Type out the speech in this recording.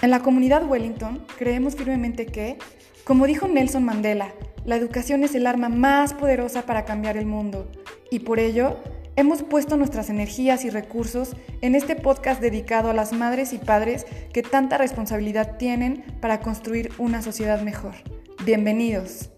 En la comunidad Wellington creemos firmemente que, como dijo Nelson Mandela, la educación es el arma más poderosa para cambiar el mundo y por ello hemos puesto nuestras energías y recursos en este podcast dedicado a las madres y padres que tanta responsabilidad tienen para construir una sociedad mejor. Bienvenidos.